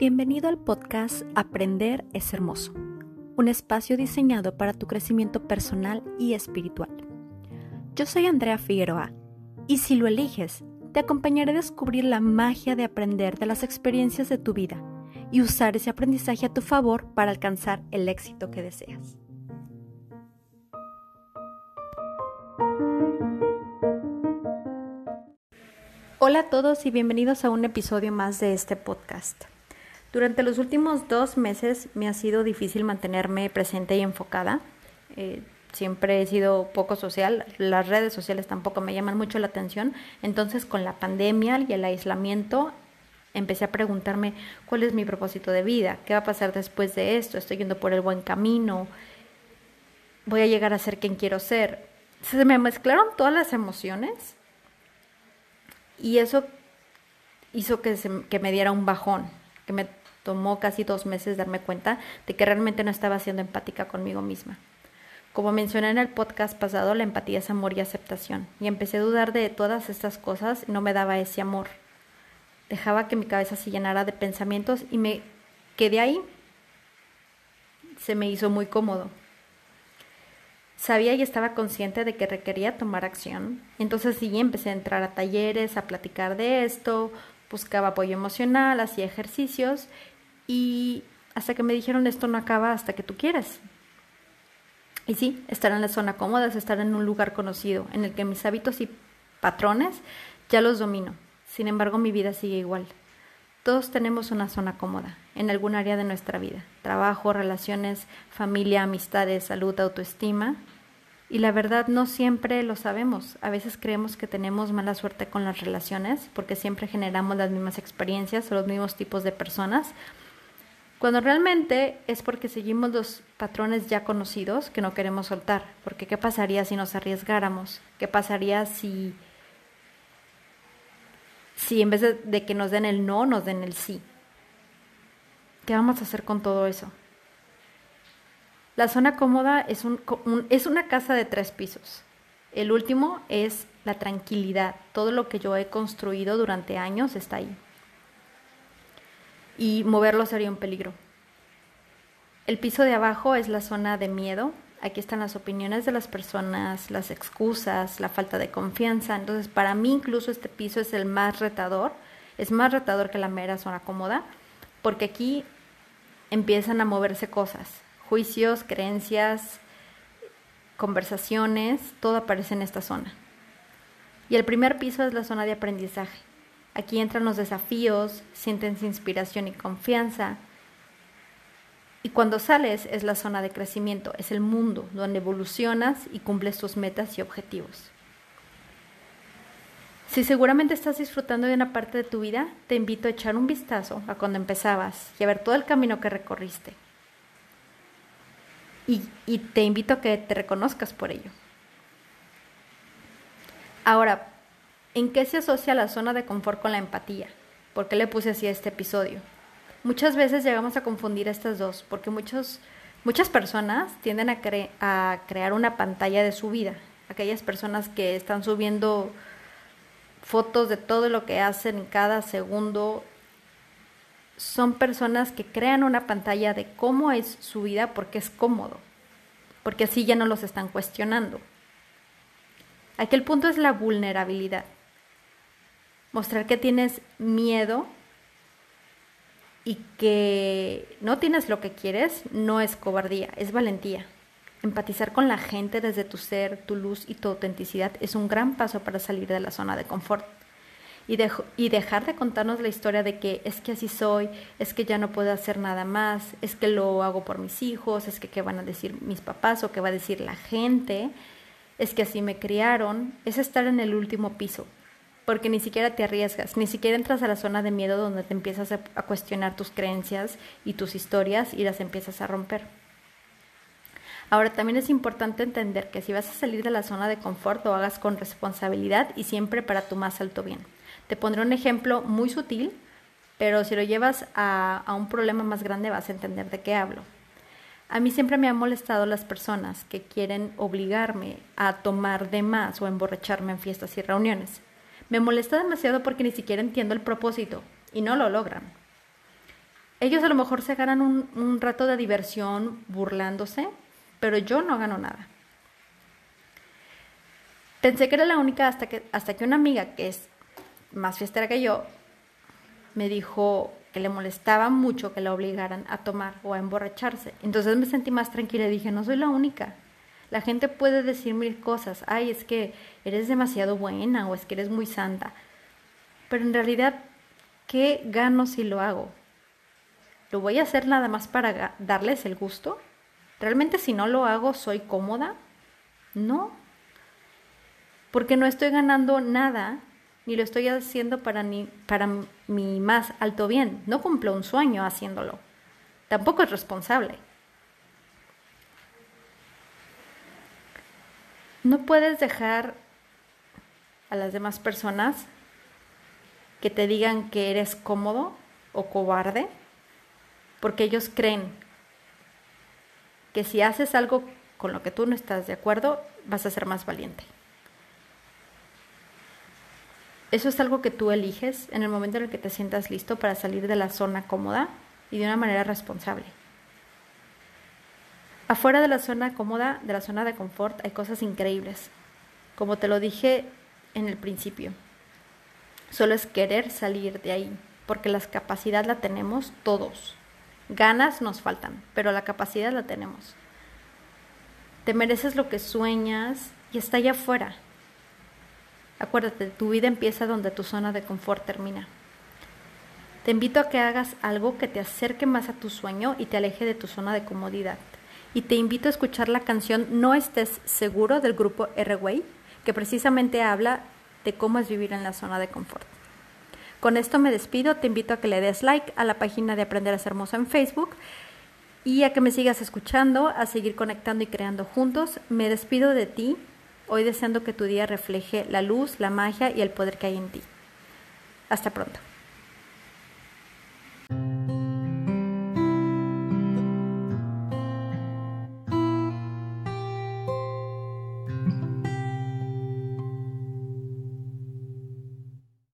Bienvenido al podcast Aprender es Hermoso, un espacio diseñado para tu crecimiento personal y espiritual. Yo soy Andrea Figueroa y si lo eliges, te acompañaré a descubrir la magia de aprender de las experiencias de tu vida y usar ese aprendizaje a tu favor para alcanzar el éxito que deseas. Hola a todos y bienvenidos a un episodio más de este podcast. Durante los últimos dos meses me ha sido difícil mantenerme presente y enfocada. Eh, siempre he sido poco social, las redes sociales tampoco me llaman mucho la atención, entonces con la pandemia y el aislamiento empecé a preguntarme cuál es mi propósito de vida, qué va a pasar después de esto, estoy yendo por el buen camino, voy a llegar a ser quien quiero ser. Se me mezclaron todas las emociones y eso hizo que, que me diera un bajón, que me tomó casi dos meses darme cuenta de que realmente no estaba siendo empática conmigo misma. Como mencioné en el podcast pasado, la empatía es amor y aceptación, y empecé a dudar de todas estas cosas y no me daba ese amor. Dejaba que mi cabeza se llenara de pensamientos y me quedé ahí. Se me hizo muy cómodo. Sabía y estaba consciente de que requería tomar acción. Entonces sí, empecé a entrar a talleres, a platicar de esto, buscaba apoyo emocional, hacía ejercicios y hasta que me dijeron esto no acaba hasta que tú quieras. Y sí, estar en la zona cómoda es estar en un lugar conocido, en el que mis hábitos y patrones ya los domino. Sin embargo, mi vida sigue igual. Todos tenemos una zona cómoda en algún área de nuestra vida. Trabajo, relaciones, familia, amistades, salud, autoestima. Y la verdad no siempre lo sabemos. A veces creemos que tenemos mala suerte con las relaciones porque siempre generamos las mismas experiencias o los mismos tipos de personas cuando realmente es porque seguimos los patrones ya conocidos que no queremos soltar. Porque ¿qué pasaría si nos arriesgáramos? ¿Qué pasaría si, si en vez de, que nos den el no, nos den el sí? ¿Qué vamos a hacer con todo eso? La zona cómoda es, un, es una casa de tres pisos. El último es la tranquilidad. Todo lo que yo he construido durante años está ahí y moverlo sería un peligro. El piso de abajo es la zona de miedo. Aquí están las opiniones de las personas, las excusas, la falta de confianza. Entonces, para mí incluso este piso es el más retador. Es más retador que la mera zona cómoda, porque aquí empiezan a moverse cosas, juicios, creencias, conversaciones, todo aparece en esta zona. Y el primer piso es la zona de aprendizaje. Aquí entran los desafíos, sientes inspiración y confianza. Y cuando sales es la zona de crecimiento, es el mundo donde evolucionas y cumples tus metas y objetivos. Si seguramente estás disfrutando de una parte de tu vida, te invito a echar un vistazo a cuando empezabas y a ver todo el camino que recorriste. Y, y te invito a que te reconozcas por ello. Ahora, ¿En qué se asocia la zona de confort con la empatía? ¿Por qué le puse así a este episodio? Muchas veces llegamos a confundir estas dos, porque muchos, muchas personas tienden a, a crear una pantalla de su vida. Aquellas personas que están subiendo fotos de todo lo que hacen cada segundo son personas que crean una pantalla de cómo es su vida porque es cómodo, porque así ya no los están cuestionando. Aquel punto es la vulnerabilidad mostrar que tienes miedo y que no tienes lo que quieres no es cobardía, es valentía. Empatizar con la gente desde tu ser, tu luz y tu autenticidad es un gran paso para salir de la zona de confort. Y, dejar de contarnos la historia de que es que así soy, es que ya no puedo hacer nada más, es que lo hago por mis hijos, es que qué van a decir mis papás o qué va a decir la gente, es que así me criaron, es estar en el último piso, porque ni siquiera te arriesgas, ni siquiera entras a la zona de miedo donde te empiezas a, cuestionar tus creencias y tus historias y las empiezas a romper. Ahora también es importante entender que si vas a salir de la zona de confort lo hagas con responsabilidad y siempre para tu más alto bien. Te pondré un ejemplo muy sutil, pero si lo llevas a, un problema más grande vas a entender de qué hablo. A mí siempre me han molestado las personas que quieren obligarme a tomar de más o emborracharme en fiestas y reuniones. Me molesta demasiado porque ni siquiera entiendo el propósito y no lo logran. Ellos a lo mejor se ganan un, rato de diversión burlándose, pero yo no gano nada. Pensé que era la única hasta que, hasta que una amiga que es más fiestera que yo me dijo que le molestaba mucho que la obligaran a tomar o a emborracharse. Entonces me sentí más tranquila y dije, no soy la única. La gente puede decir mil cosas, ay, es que eres demasiado buena o es que eres muy santa. Pero en realidad, ¿qué gano si lo hago? ¿Lo voy a hacer nada más para darles el gusto? ¿Realmente si no lo hago soy cómoda? No. Porque no estoy ganando nada ni lo estoy haciendo para, ni, para mi más alto bien. No cumplo un sueño haciéndolo. Tampoco es responsable. No puedes dejar a las demás personas que te digan que eres cómodo o cobarde, porque ellos creen que si haces algo con lo que tú no estás de acuerdo, vas a ser más valiente. Eso es algo que tú eliges en el momento en el que te sientas listo para salir de la zona cómoda y de una manera responsable. Afuera de la zona cómoda, de la zona de confort, hay cosas increíbles. Como te lo dije en el principio, solo es querer salir de ahí, porque la capacidad la tenemos todos. Ganas nos faltan, pero la capacidad la tenemos. Te mereces lo que sueñas y está allá afuera. Acuérdate, tu vida empieza donde tu zona de confort termina. Te invito a que hagas algo que te acerque más a tu sueño y te aleje de tu zona de comodidad. Y te invito a escuchar la canción No estés seguro del grupo R-Way, que precisamente habla de cómo es vivir en la zona de confort. Con esto me despido, te invito a que le des like a la página de Aprender a ser hermoso en Facebook y a que me sigas escuchando, a seguir conectando y creando juntos. Me despido de ti, hoy deseando que tu día refleje la luz, la magia y el poder que hay en ti. Hasta pronto.